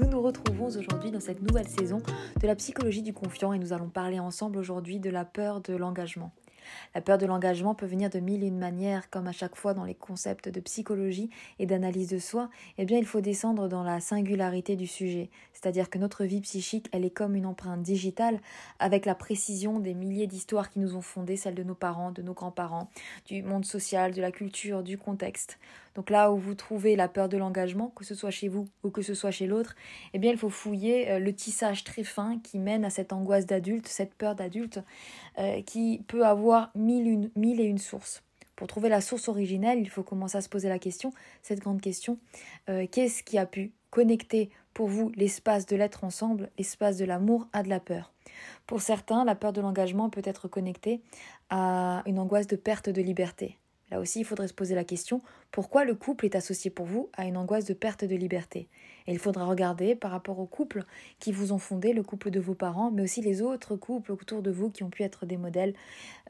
Nous nous retrouvons aujourd'hui dans cette nouvelle saison de la psychologie du confiant et nous allons parler ensemble aujourd'hui de la peur de l'engagement. La peur de l'engagement peut venir de mille et une manières, comme à chaque fois dans les concepts de psychologie et d'analyse de soi. Eh bien, il faut descendre dans la singularité du sujet, c'est-à-dire que notre vie psychique, elle est comme une empreinte digitale, avec la précision des milliers d'histoires qui nous ont fondé, celles de nos parents, de nos grands-parents, du monde social, de la culture, du contexte. Donc là où vous trouvez la peur de l'engagement, que ce soit chez vous ou que ce soit chez l'autre, eh bien il faut fouiller euh, le tissage très fin qui mène à cette angoisse d'adulte, cette peur d'adulte, euh, qui peut avoir mille, mille et une sources. Pour trouver la source originelle, il faut commencer à se poser la question, cette grande question, euh, qu'est-ce qui a pu connecter pour vous l'espace de l'être ensemble, l'espace de l'amour à de la peur? Pour certains, la peur de l'engagement peut être connectée à une angoisse de perte de liberté. Là aussi, il faudrait se poser la question pourquoi le couple est associé pour vous à une angoisse de perte de liberté? Et il faudra regarder par rapport aux couples qui vous ont fondé, le couple de vos parents, mais aussi les autres couples autour de vous qui ont pu être des modèles.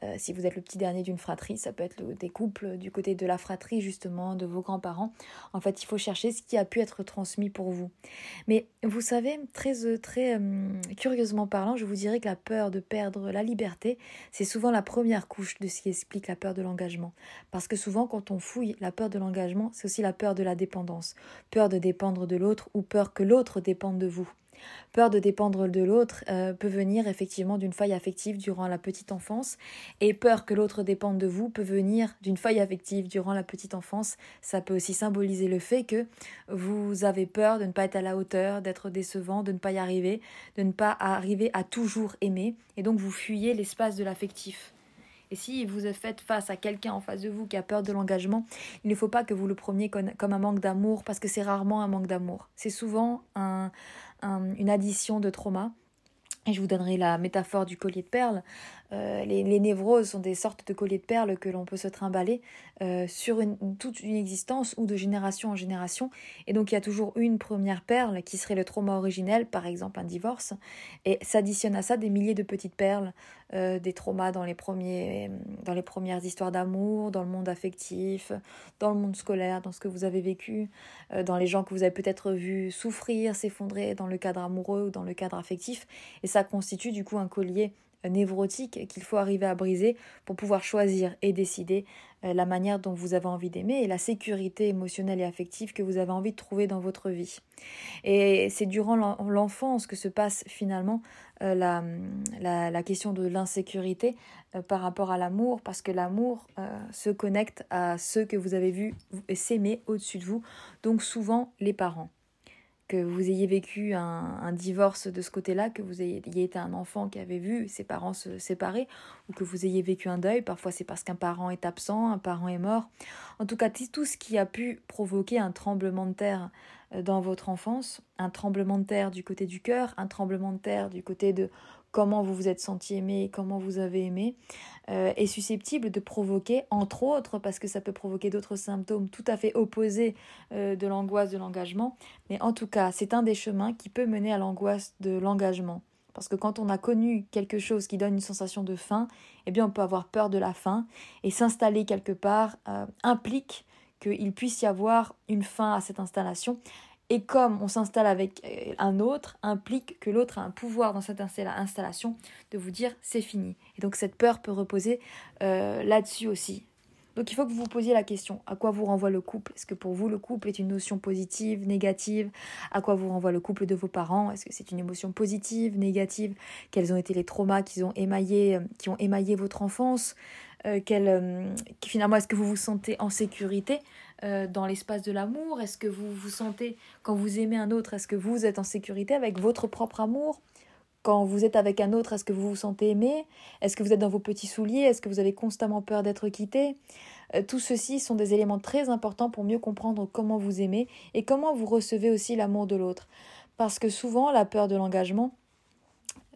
Euh, si vous êtes le petit dernier d'une fratrie, ça peut être des couples du côté de la fratrie, justement, de vos grands-parents. En fait, il faut chercher ce qui a pu être transmis pour vous. Mais vous savez, très, euh, très euh, curieusement parlant, je vous dirais que la peur de perdre la liberté, c'est souvent la première couche de ce qui explique la peur de l'engagement. Parce que souvent, quand on fouille la peur de l'engagement, c'est aussi la peur de la dépendance. Peur de dépendre de l'autre ou peur que l'autre dépende de vous. Peur de dépendre de l'autre euh, peut venir effectivement d'une faille affective durant la petite enfance et peur que l'autre dépende de vous peut venir d'une faille affective durant la petite enfance. Ça peut aussi symboliser le fait que vous avez peur de ne pas être à la hauteur, d'être décevant, de ne pas y arriver, de ne pas arriver à toujours aimer et donc vous fuyez l'espace de l'affectif. Et si vous êtes face à quelqu'un en face de vous qui a peur de l'engagement, il ne faut pas que vous le preniez comme un manque d'amour, parce que c'est rarement un manque d'amour. C'est souvent une addition de trauma. Et je vous donnerai la métaphore du collier de perles. Euh, les, névroses sont des sortes de colliers de perles que l'on peut se trimballer euh, sur toute une existence ou de génération en génération. Et donc il y a toujours une première perle qui serait le trauma originel, par exemple un divorce, et s'additionne à ça des milliers de petites perles, euh, des traumas dans les, premiers, dans les premières histoires d'amour, dans le monde affectif, dans le monde scolaire, dans ce que vous avez vécu, dans les gens que vous avez peut-être vus souffrir, s'effondrer dans le cadre amoureux ou dans le cadre affectif. Et ça constitue du coup un collier névrotique qu'il faut arriver à briser pour pouvoir choisir et décider euh, la manière dont vous avez envie d'aimer et la sécurité émotionnelle et affective que vous avez envie de trouver dans votre vie. Et c'est durant l'enfance que se passe finalement euh, la, question de l'insécurité euh, par rapport à l'amour, parce que l'amour se connecte à ceux que vous avez vus s'aimer au-dessus de vous, donc souvent les parents que vous ayez vécu un, divorce de ce côté-là, que vous ayez, été un enfant qui avait vu ses parents se séparer, ou que vous ayez vécu un deuil, parfois c'est parce qu'un parent est absent, un parent est mort. En tout cas, tout ce qui a pu provoquer un tremblement de terre dans votre enfance, un tremblement de terre du côté du cœur, un tremblement de terre du côté de comment vous vous êtes senti aimé, comment vous avez aimé, euh, est susceptible de provoquer, entre autres, parce que ça peut provoquer d'autres symptômes tout à fait opposés euh, de l'angoisse de l'engagement, mais en tout cas, c'est un des chemins qui peut mener à l'angoisse de l'engagement. Parce que quand on a connu quelque chose qui donne une sensation de faim, eh bien on peut avoir peur de la faim, et s'installer quelque part euh, implique qu'il puisse y avoir une fin à cette installation. Et comme on s'installe avec euh, un autre, implique que l'autre a un pouvoir dans cette installation de vous dire c'est fini. Et donc cette peur peut reposer euh, là-dessus aussi. Donc il faut que vous vous posiez la question, à quoi vous renvoie le couple? Est-ce que pour vous le couple est une notion positive, négative? À quoi vous renvoie le couple de vos parents? Est-ce que c'est une émotion positive, négative? Quels ont été les traumas ont émaillé, euh, qui ont émaillé votre enfance? Finalement, est-ce que vous vous sentez en sécurité euh, dans l'espace de l'amour? Est-ce que vous vous sentez, quand vous aimez un autre, est-ce que vous êtes en sécurité avec votre propre amour? Quand vous êtes avec un autre, est-ce que vous vous sentez aimé? Est-ce que vous êtes dans vos petits souliers? Est-ce que vous avez constamment peur d'être quitté? Euh, Tout ceci sont des éléments très importants pour mieux comprendre comment vous aimez et comment vous recevez aussi l'amour de l'autre. Parce que souvent, la peur de l'engagement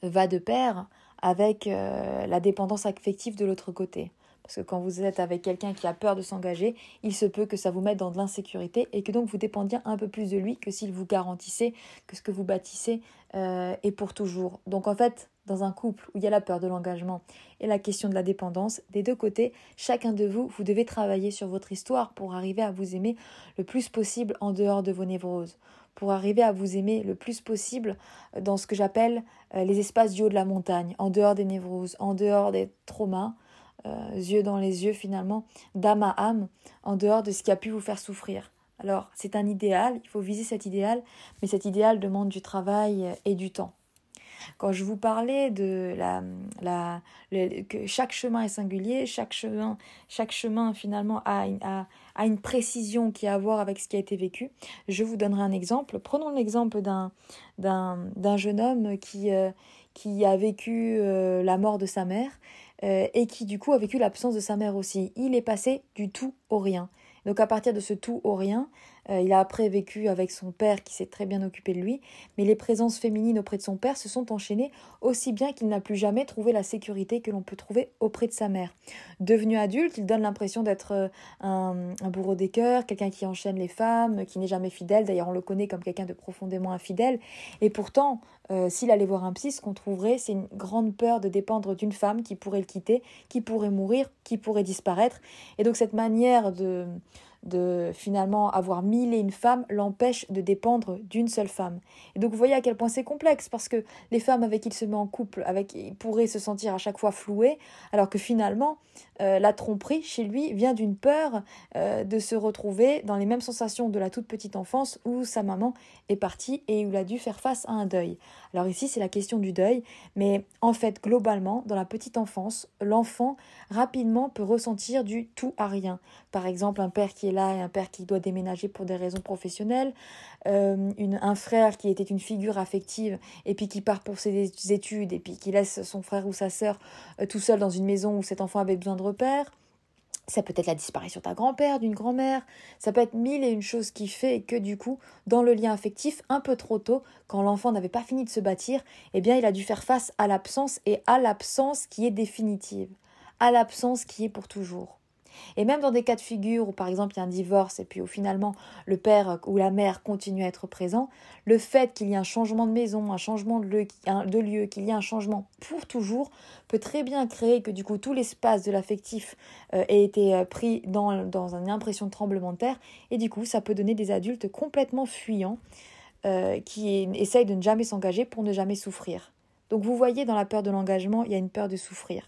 va de pair avec euh, la dépendance affective de l'autre côté. Parce que quand vous êtes avec quelqu'un qui a peur de s'engager, il se peut que ça vous mette dans de l'insécurité et que donc vous dépendiez un peu plus de lui que s'il vous garantissait que ce que vous bâtissez euh, est pour toujours. Donc en fait, dans un couple où il y a la peur de l'engagement et la question de la dépendance, des deux côtés, chacun de vous, vous devez travailler sur votre histoire pour arriver à vous aimer le plus possible en dehors de vos névroses pour arriver à vous aimer le plus possible dans ce que j'appelle les espaces du haut de la montagne, en dehors des névroses, en dehors des traumas, yeux dans les yeux finalement, d'âme à âme, en dehors de ce qui a pu vous faire souffrir. Alors, c'est un idéal, il faut viser cet idéal, mais cet idéal demande du travail et du temps. Quand je vous parlais de la, la, que chaque chemin est singulier, chaque chemin, chaque chemin finalement a une, a, a une précision qui a à voir avec ce qui a été vécu, je vous donnerai un exemple. Prenons l'exemple d'un, d'un, jeune homme qui, euh, qui a vécu euh, la mort de sa mère euh, et qui du coup a vécu l'absence de sa mère aussi. Il est passé du tout au rien. Donc à partir de ce tout au rien, euh, il a après vécu avec son père qui s'est très bien occupé de lui, mais les présences féminines auprès de son père se sont enchaînées aussi bien qu'il n'a plus jamais trouvé la sécurité que l'on peut trouver auprès de sa mère. Devenu adulte, il donne l'impression d'être euh, un, bourreau des cœurs, quelqu'un qui enchaîne les femmes, qui n'est jamais fidèle, d'ailleurs on le connaît comme quelqu'un de profondément infidèle, et pourtant, euh, s'il allait voir un psy, ce qu'on trouverait, c'est une grande peur de dépendre d'une femme qui pourrait le quitter, qui pourrait mourir, qui pourrait disparaître, et donc cette manière de de finalement avoir mille et une femmes l'empêche de dépendre d'une seule femme. Et donc vous voyez à quel point c'est complexe parce que les femmes avec qui il se met en couple, avec il pourrait se sentir à chaque fois floué, alors que finalement euh, la tromperie chez lui vient d'une peur euh, de se retrouver dans les mêmes sensations de la toute petite enfance où sa maman est partie et où il a dû faire face à un deuil. Alors ici c'est la question du deuil, mais en fait globalement dans la petite enfance, l'enfant rapidement peut ressentir du tout à rien. Par exemple un père qui est là et un père qui doit déménager pour des raisons professionnelles, euh, un frère qui était une figure affective et puis qui part pour ses études et puis qui laisse son frère ou sa sœur tout seul dans une maison où cet enfant avait besoin de repère. Ça peut être la disparition d'un grand-père, d'une grand-mère. Ça peut être mille et une choses qui fait que du coup, dans le lien affectif, un peu trop tôt, quand l'enfant n'avait pas fini de se bâtir, eh bien, il a dû faire face à l'absence et à l'absence qui est définitive, à l'absence qui est pour toujours. Et même dans des cas de figure où par exemple il y a un divorce et puis où finalement le père ou la mère continue à être présent, le fait qu'il y ait un changement de maison, un changement de lieu, qu'il y ait un changement pour toujours peut très bien créer que du coup tout l'espace de l'affectif euh, ait été euh, pris dans, une impression de tremblement de terre et du coup ça peut donner des adultes complètement fuyants euh, qui essayent de ne jamais s'engager pour ne jamais souffrir. Donc vous voyez, dans la peur de l'engagement, il y a une peur de souffrir.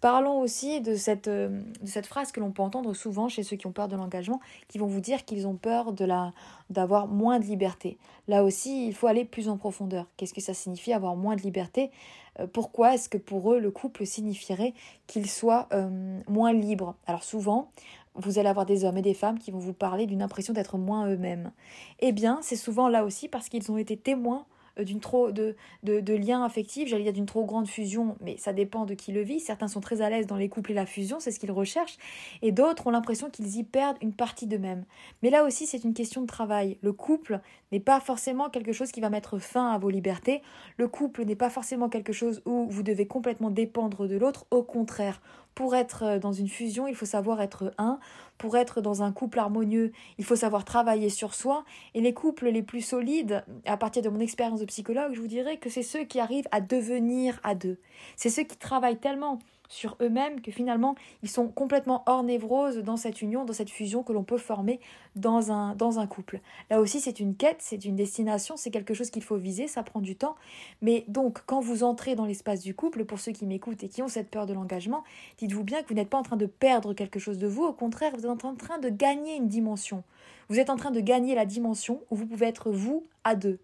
Parlons aussi de cette, euh, de cette phrase que l'on peut entendre souvent chez ceux qui ont peur de l'engagement, qui vont vous dire qu'ils ont peur d'avoir moins de liberté. Là aussi, il faut aller plus en profondeur. Qu'est-ce que ça signifie avoir moins de liberté? Euh, Pourquoi est-ce que pour eux, le couple signifierait qu'ils soient euh, moins libres? Alors souvent, vous allez avoir des hommes et des femmes qui vont vous parler d'une impression d'être moins eux-mêmes. Eh bien, c'est souvent là aussi parce qu'ils ont été témoins d'une trop de, de, de liens affectifs, j'allais dire d'une trop grande fusion, mais ça dépend de qui le vit. Certains sont très à l'aise dans les couples et la fusion, c'est ce qu'ils recherchent, et d'autres ont l'impression qu'ils y perdent une partie d'eux-mêmes. Mais là aussi, c'est une question de travail. Le couple n'est pas forcément quelque chose qui va mettre fin à vos libertés. Le couple n'est pas forcément quelque chose où vous devez complètement dépendre de l'autre. Au contraire, pour être euh, dans une fusion, il faut savoir être un. Pour être dans un couple harmonieux, il faut savoir travailler sur soi. Et les couples les plus solides, à partir de mon expérience de psychologue, je vous dirais que c'est ceux qui arrivent à devenir à deux. C'est ceux qui travaillent tellement sur eux-mêmes que finalement ils sont complètement hors névrose dans cette union, dans cette fusion que l'on peut former dans un, couple. Là aussi c'est une quête, c'est une destination, c'est quelque chose qu'il faut viser, ça prend du temps. Mais donc quand vous entrez dans l'espace du couple, pour ceux qui m'écoutent et qui ont cette peur de l'engagement, dites-vous bien que vous n'êtes pas en train de perdre quelque chose de vous, au contraire vous êtes en train de gagner une dimension. Vous êtes en train de gagner la dimension où vous pouvez être vous à deux.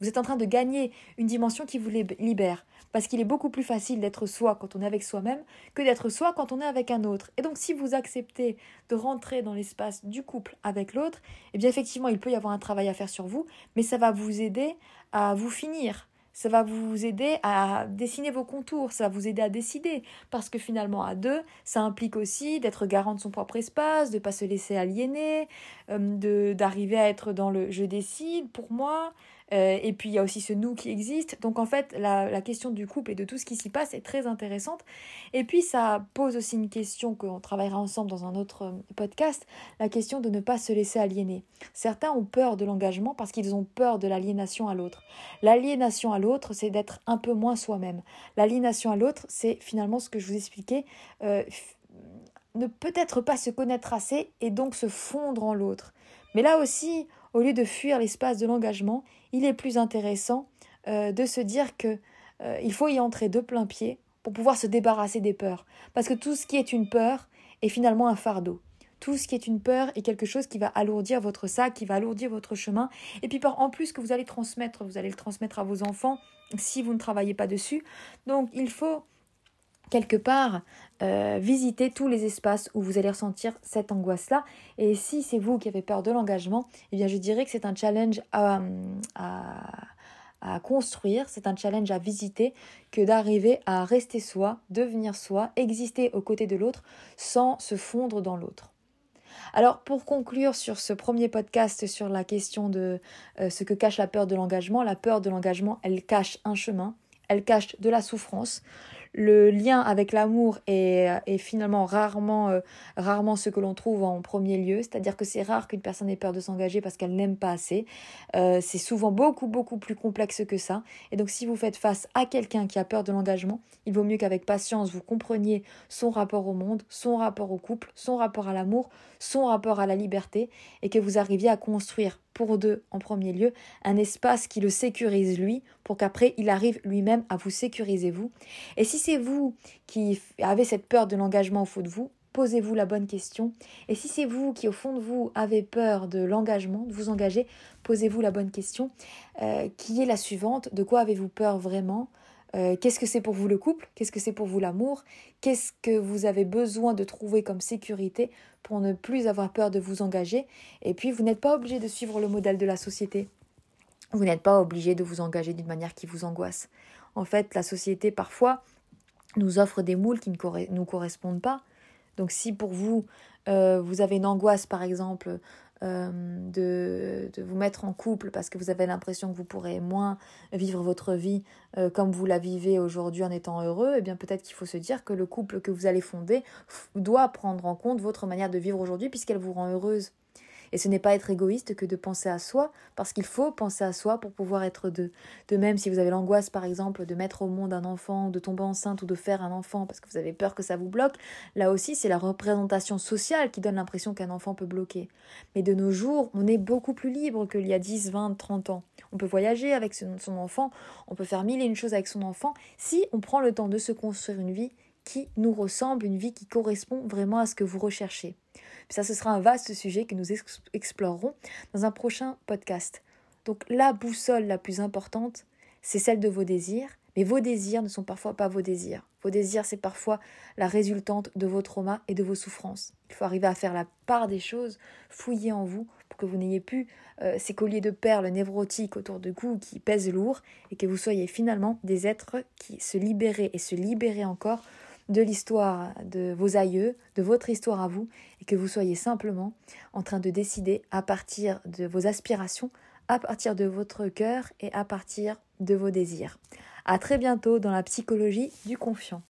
Vous êtes en train de gagner une dimension qui vous libère. Parce qu'il est beaucoup plus facile d'être soi quand on est avec soi-même que d'être soi quand on est avec un autre. Et donc si vous acceptez de rentrer dans l'espace du couple avec l'autre, eh bien effectivement il peut y avoir un travail à faire sur vous, mais ça va vous aider à vous finir. Ça va vous aider à dessiner vos contours, ça va vous aider à décider. Parce que finalement, à deux, ça implique aussi d'être garant de son propre espace, de ne pas se laisser aliéner, euh, d'arriver à être dans le je décide pour moi, euh, et puis il y a aussi ce nous qui existe. Donc en fait, la, question du couple et de tout ce qui s'y passe est très intéressante. Et puis ça pose aussi une question qu'on travaillera ensemble dans un autre euh, podcast, la question de ne pas se laisser aliéner. Certains ont peur de l'engagement parce qu'ils ont peur de l'aliénation à l'autre. L'aliénation à l'autre, c'est d'être un peu moins soi-même. L'aliénation à l'autre, c'est finalement ce que je vous expliquais. Euh, ne peut-être pas se connaître assez et donc se fondre en l'autre. Mais là aussi, au lieu de fuir l'espace de l'engagement, il est plus intéressant euh, de se dire que euh, il faut y entrer de plein pied pour pouvoir se débarrasser des peurs. Parce que tout ce qui est une peur est finalement un fardeau. Tout ce qui est une peur est quelque chose qui va alourdir votre sac, qui va alourdir votre chemin. Et puis en plus que vous allez transmettre, vous allez le transmettre à vos enfants si vous ne travaillez pas dessus. Donc il faut quelque part euh, visiter tous les espaces où vous allez ressentir cette angoisse-là. Et si c'est vous qui avez peur de l'engagement, eh bien je dirais que c'est un challenge à, à construire, c'est un challenge à visiter que d'arriver à rester soi, devenir soi, exister aux côtés de l'autre sans se fondre dans l'autre. Alors pour conclure sur ce premier podcast sur la question de euh, ce que cache la peur de l'engagement, la peur de l'engagement, elle cache un chemin, elle cache de la souffrance le lien avec l'amour est, finalement rarement, euh, rarement ce que l'on trouve en premier lieu. C'est-à-dire que c'est rare qu'une personne ait peur de s'engager parce qu'elle n'aime pas assez. Euh, c'est souvent beaucoup, beaucoup plus complexe que ça. Et donc si vous faites face à quelqu'un qui a peur de l'engagement, il vaut mieux qu'avec patience, vous compreniez son rapport au monde, son rapport au couple, son rapport à l'amour, son rapport à la liberté, et que vous arriviez à construire pour deux en premier lieu, un espace qui le sécurise lui, pour qu'après il arrive lui-même à vous sécuriser vous. Et si c'est vous qui avez cette peur de l'engagement au fond de vous, posez-vous la bonne question. Et si c'est vous qui au fond de vous avez peur de l'engagement, de vous engager, posez-vous la bonne question, euh, qui est la suivante, de quoi avez-vous peur vraiment? Euh, qu'est-ce que c'est pour vous le couple? Qu'est-ce que c'est pour vous l'amour? Qu'est-ce que vous avez besoin de trouver comme sécurité pour ne plus avoir peur de vous engager? Et puis, vous n'êtes pas obligé de suivre le modèle de la société. Vous n'êtes pas obligé de vous engager d'une manière qui vous angoisse. En fait, la société, parfois, nous offre des moules qui ne nous correspondent pas. Donc si pour vous, euh, vous avez une angoisse, par exemple, euh, de, vous mettre en couple parce que vous avez l'impression que vous pourrez moins vivre votre vie euh, comme vous la vivez aujourd'hui en étant heureux, eh bien peut-être qu'il faut se dire que le couple que vous allez fonder doit prendre en compte votre manière de vivre aujourd'hui puisqu'elle vous rend heureuse. Et ce n'est pas être égoïste que de penser à soi, parce qu'il faut penser à soi pour pouvoir être deux. De même, si vous avez l'angoisse, par exemple, de mettre au monde un enfant, de tomber enceinte ou de faire un enfant parce que vous avez peur que ça vous bloque, là aussi, c'est la représentation sociale qui donne l'impression qu'un enfant peut bloquer. Mais de nos jours, on est beaucoup plus libre qu'il y a 10, 20, 30 ans. On peut voyager avec son enfant, on peut faire mille et une choses avec son enfant, si on prend le temps de se construire une vie qui nous ressemble, une vie qui correspond vraiment à ce que vous recherchez. Ça, ce sera un vaste sujet que nous explorerons dans un prochain podcast. Donc la boussole la plus importante, c'est celle de vos désirs, mais vos désirs ne sont parfois pas vos désirs. Vos désirs, c'est parfois la résultante de vos traumas et de vos souffrances. Il faut arriver à faire la part des choses, fouiller en vous pour que vous n'ayez plus euh, ces colliers de perles névrotiques autour de vous qui pèsent lourd et que vous soyez finalement des êtres qui se libéraient et se libéraient encore de l'histoire de vos aïeux, de votre histoire à vous, et que vous soyez simplement en train de décider à partir de vos aspirations, à partir de votre cœur et à partir de vos désirs. À très bientôt dans la psychologie du confiant.